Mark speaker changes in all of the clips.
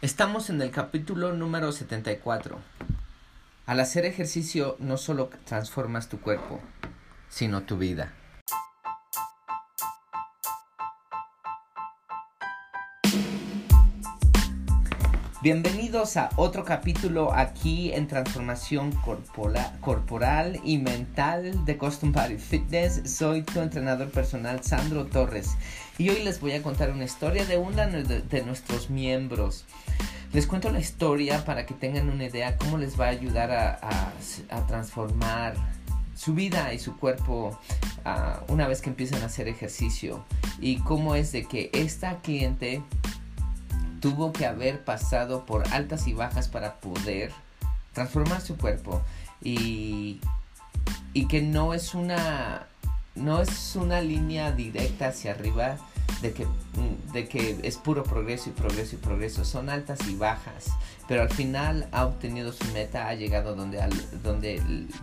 Speaker 1: Estamos en el capítulo número 74. Al hacer ejercicio no solo transformas tu cuerpo, sino tu vida. Bienvenidos a otro capítulo aquí en transformación corporal y mental de Custom Body Fitness. Soy tu entrenador personal Sandro Torres y hoy les voy a contar una historia de uno de, nuestros miembros. Les cuento la historia para que tengan una idea cómo les va a ayudar a, transformar su vida y su cuerpo ah, una vez que empiezan a hacer ejercicio y cómo es de que esta cliente tuvo que haber pasado por altas y bajas para poder transformar su cuerpo y, y que no es una no es una línea directa hacia arriba de que, de que es puro progreso y progreso y progreso. Son altas y bajas. Pero al final ha obtenido su meta, ha llegado donde, donde,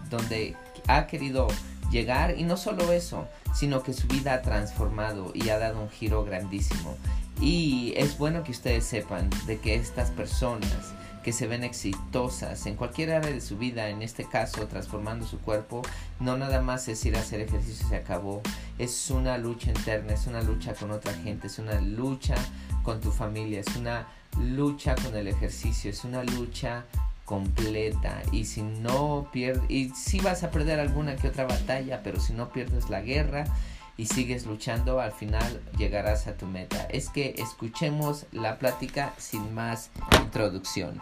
Speaker 1: donde ha querido llegar. Y no solo eso, sino que su vida ha transformado y ha dado un giro grandísimo. Y es bueno que ustedes sepan de que estas personas que se ven exitosas en cualquier área de su vida, en este caso transformando su cuerpo, no nada más es ir a hacer ejercicio se acabó, es una lucha interna, es una lucha con otra gente, es una lucha con tu familia, es una lucha con el ejercicio, es una lucha completa. Y si no pierdes y si vas a perder alguna que otra batalla pero si no pierdes la guerra y sigues luchando, al final llegarás a tu meta. Es que escuchemos la plática sin más introducción.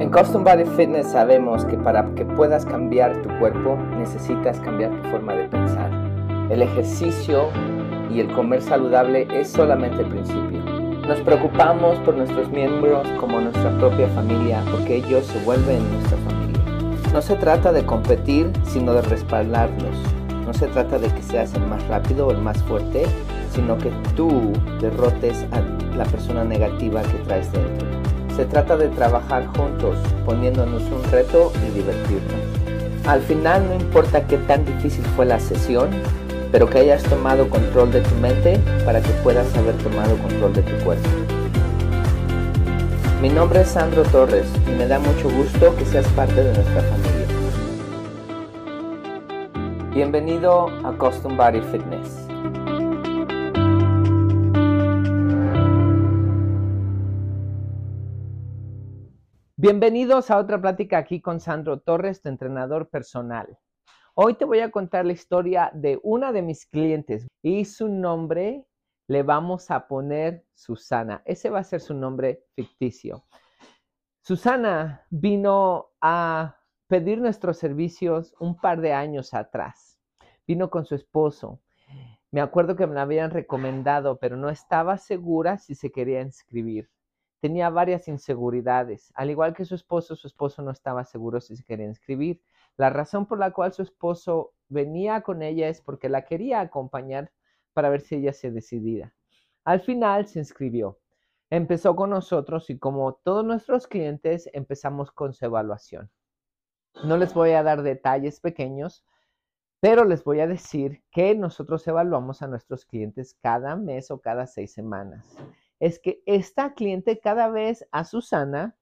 Speaker 1: En Custom Body Fitness sabemos que para que puedas cambiar tu cuerpo necesitas cambiar tu forma de pensar. El ejercicio y el comer saludable es solamente el principio. Nos preocupamos por nuestros miembros como nuestra propia familia porque ellos se vuelven nuestra familia. No se trata de competir, sino de respaldarlos. No se trata de que seas el más rápido o el más fuerte, sino que tú derrotes a la persona negativa que traes dentro. Se trata de trabajar juntos, poniéndonos un reto y divertirnos. Al final no importa qué tan difícil fue la sesión, pero que hayas tomado control de tu mente para que puedas haber tomado control de tu cuerpo. Mi nombre es Sandro Torres y me da mucho gusto que seas parte de nuestra familia. Bienvenido a Custom Body Fitness. Bienvenidos a otra plática aquí con Sandro Torres, tu entrenador personal. Hoy te voy a contar la historia de una de mis clientes y su nombre le vamos a poner Susana. Ese va a ser su nombre ficticio. Susana vino a pedir nuestros servicios un par de años atrás. Vino con su esposo. Me acuerdo que me la habían recomendado, pero no estaba segura si se quería inscribir. Tenía varias inseguridades. Al igual que su esposo, su esposo no estaba seguro si se quería inscribir. La razón por la cual su esposo venía con ella es porque la quería acompañar para ver si ella se decidía. Al final se inscribió. Empezó con nosotros y como todos nuestros clientes empezamos con su evaluación. No les voy a dar detalles pequeños, pero les voy a decir que nosotros evaluamos a nuestros clientes cada mes o cada seis semanas. Es que esta cliente cada vez a Susana,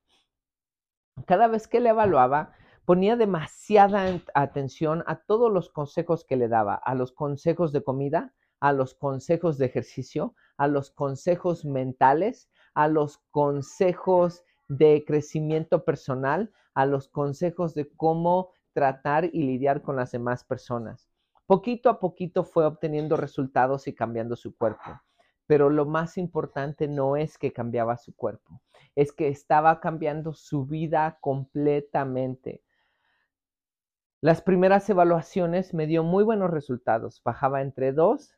Speaker 1: cada vez que le evaluaba, ponía demasiada atención a todos los consejos que le daba, a los consejos de comida, a los consejos de ejercicio, a los consejos mentales, a los consejos de crecimiento personal, a los consejos de cómo tratar y lidiar con las demás personas. Poquito a poquito fue obteniendo resultados y cambiando su cuerpo. Pero lo más importante no es que cambiaba su cuerpo, es que estaba cambiando su vida completamente. Las primeras evaluaciones me dio muy buenos resultados. Bajaba entre 2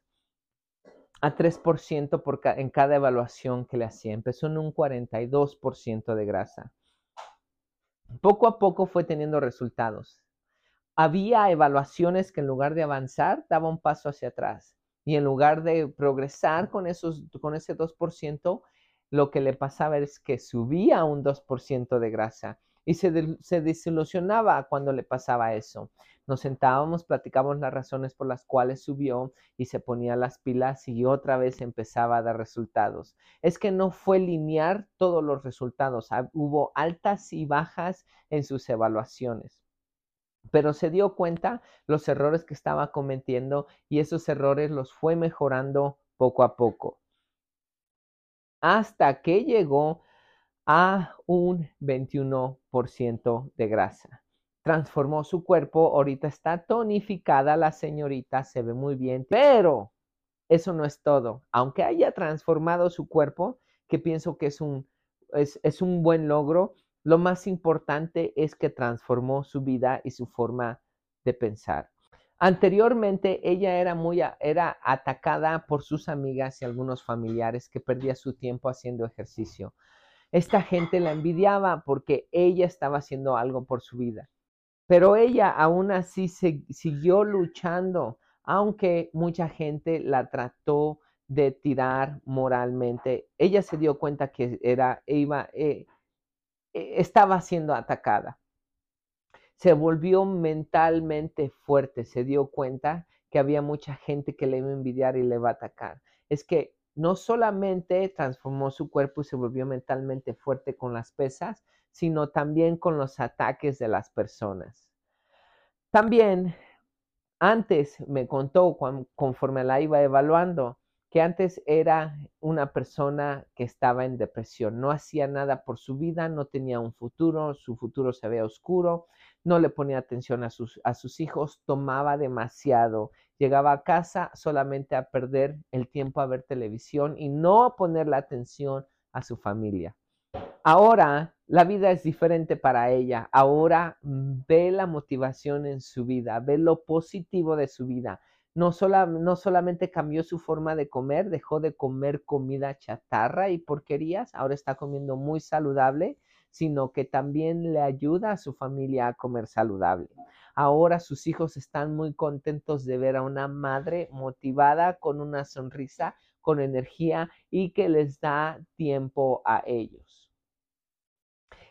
Speaker 1: a 3% por en cada evaluación que le hacía. Empezó en un 42% de grasa. Poco a poco fue teniendo resultados. Había evaluaciones que en lugar de avanzar, daba un paso hacia atrás. Y en lugar de progresar con, esos, con ese 2%, lo que le pasaba es que subía un 2% de grasa. Y se, se desilusionaba cuando le pasaba eso. Nos sentábamos, platicábamos las razones por las cuales subió y se ponía las pilas y otra vez empezaba a dar resultados. Es que no fue lineal todos los resultados, hubo altas y bajas en sus evaluaciones pero se dio cuenta los errores que estaba cometiendo y esos errores los fue mejorando poco a poco. Hasta que llegó a un 21% de grasa. Transformó su cuerpo, ahorita está tonificada la señorita, se ve muy bien, pero eso no es todo. Aunque haya transformado su cuerpo, que pienso que es un, es, es un buen logro, lo más importante es que transformó su vida y su forma de pensar. Anteriormente ella era muy era atacada por sus amigas y algunos familiares que perdía su tiempo haciendo ejercicio. Esta gente la envidiaba porque ella estaba haciendo algo por su vida. Pero ella aún así siguió luchando, aunque mucha gente la trató de tirar moralmente. Ella se dio cuenta que era, eh, eh, estaba siendo atacada. Se volvió mentalmente fuerte, se dio cuenta que había mucha gente que le iba a envidiar y le iba a atacar. Es que no solamente transformó su cuerpo y se volvió mentalmente fuerte con las pesas, sino también con los ataques de las personas. También, antes me contó, conforme la iba evaluando, que antes era una persona que estaba en depresión, no hacía nada por su vida, no tenía un futuro, su futuro se veía oscuro, no le ponía atención a sus, a sus hijos, tomaba demasiado, llegaba a casa solamente a perder el tiempo a ver televisión y no a poner la atención a su familia. Ahora la vida es diferente para ella, ahora ve la motivación en su vida, ve lo positivo de su vida no, no solamente cambió su forma de comer, dejó de comer comida chatarra y porquerías, ahora está comiendo muy saludable, sino que también le ayuda a su familia a comer saludable. Ahora sus hijos están muy contentos de ver a una madre motivada, con una sonrisa, con energía y que les da tiempo a ellos.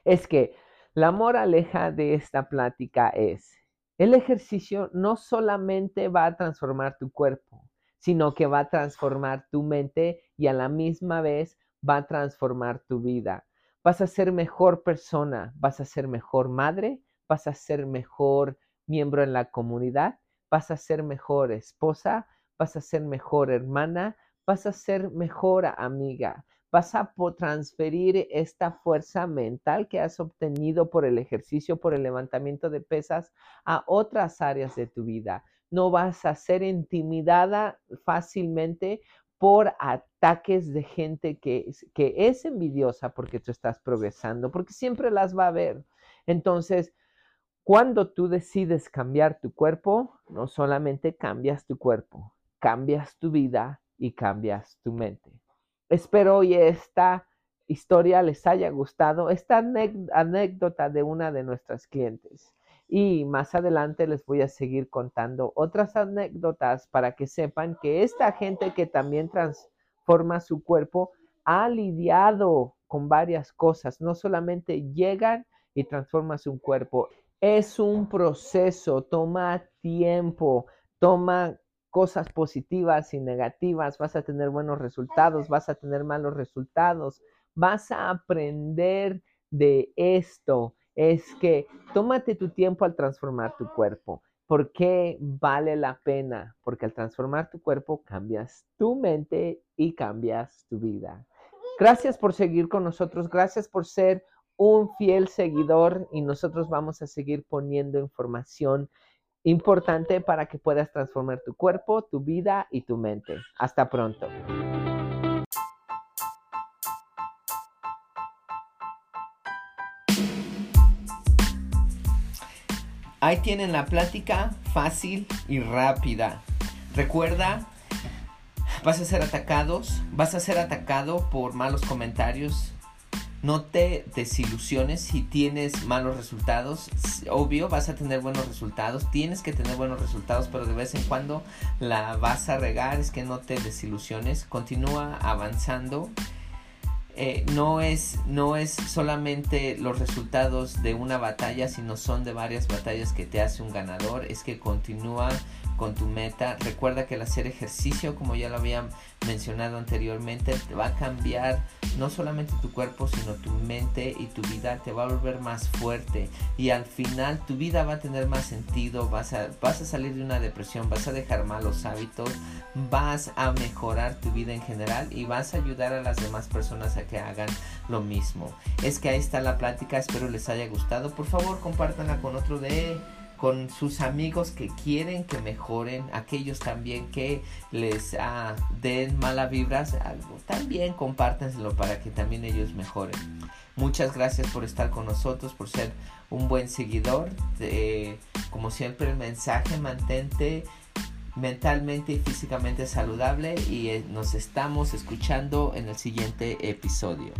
Speaker 1: Es que la moraleja de esta plática es, el ejercicio no solamente va a transformar tu cuerpo, sino que va a transformar tu mente y a la misma vez va a transformar tu vida. Vas a ser mejor persona, vas a ser mejor madre, vas a ser mejor miembro en la comunidad, vas a ser mejor esposa, vas a ser mejor hermana, vas a ser mejor amiga, vas a transferir esta fuerza mental que has obtenido por el ejercicio, por el levantamiento de pesas a otras áreas de tu vida. No vas a ser intimidada fácilmente por ataques de gente que, que es envidiosa porque tú estás progresando, porque siempre las va a ver. Entonces, cuando tú decides cambiar tu cuerpo, no solamente cambias tu cuerpo, cambias tu vida y cambias tu mente. Espero hoy esta historia les haya gustado, esta anécdota de una de nuestras clientes. Y más adelante les voy a seguir contando otras anécdotas para que sepan que esta gente que también transforma su cuerpo ha lidiado con varias cosas. No solamente llegan y transforman su cuerpo, es un proceso, toma tiempo, toma cosas positivas y negativas, vas a tener buenos resultados, vas a tener malos resultados, vas a aprender de esto. Es que tómate tu tiempo al transformar tu cuerpo. ¿Por qué vale la pena? Porque al transformar tu cuerpo cambias tu mente y cambias tu vida. Gracias por seguir con nosotros, gracias por ser un fiel seguidor y nosotros vamos a seguir poniendo información importante para que puedas transformar tu cuerpo, tu vida y tu mente. Hasta pronto. Ahí tienen la plática fácil y rápida. Recuerda, vas a ser atacados, vas a ser atacado por malos comentarios, no te desilusiones si tienes malos resultados. Obvio, vas a tener buenos resultados. Tienes que tener buenos resultados, pero de vez en cuando la vas a regar. Es que no te desilusiones. Continúa avanzando. Eh, no, es, no es solamente los resultados de una batalla, sino son de varias batallas que te hace un ganador. Es que continúa con tu meta. Recuerda que el hacer ejercicio, como ya lo había mencionado anteriormente, te va a cambiar no solamente tu cuerpo, sino tu mente y tu vida te va a volver más fuerte. Y al final tu vida va a tener más sentido, vas a, vas a salir de una depresión, vas a dejar malos hábitos, vas a mejorar tu vida en general y vas a ayudar a las demás personas a que hagan lo mismo. Es que ahí está la plática, espero les haya gustado. Por favor, compártanla con otro de con sus amigos que quieren que mejoren, aquellos también que les ah, den mala vibras, algo, también compártenselo para que también ellos mejoren. Muchas gracias por estar con nosotros, por ser un buen seguidor. como siempre el mensaje, mantente mentalmente y físicamente saludable y eh, nos estamos escuchando en el siguiente episodio.